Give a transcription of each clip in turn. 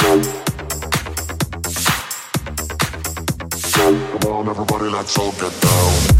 Come on, everybody, let's all get down.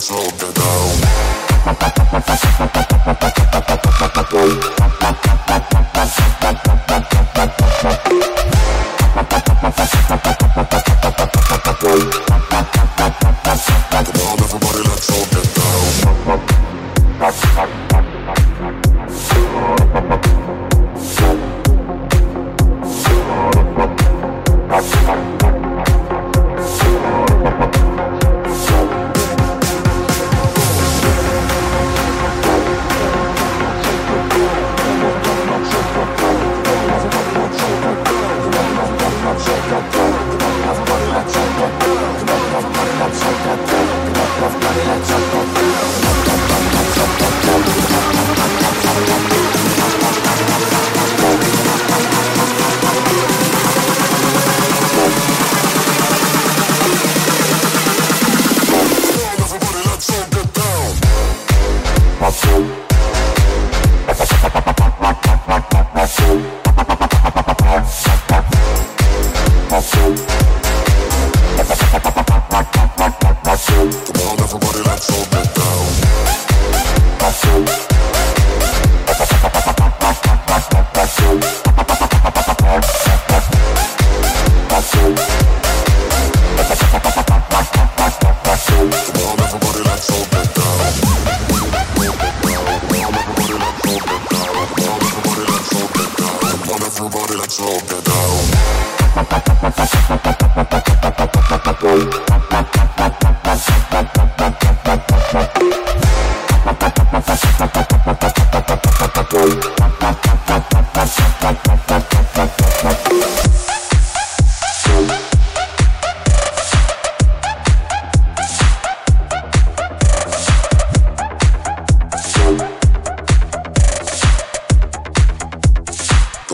So good. Thank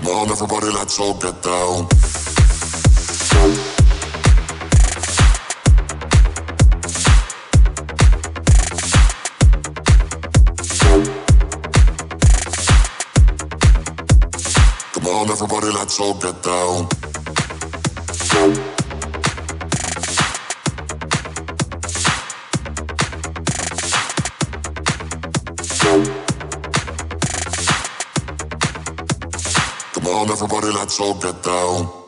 Come on, everybody, let's all get down. Come on, everybody, let's all get down. On Everybody, let's all get down.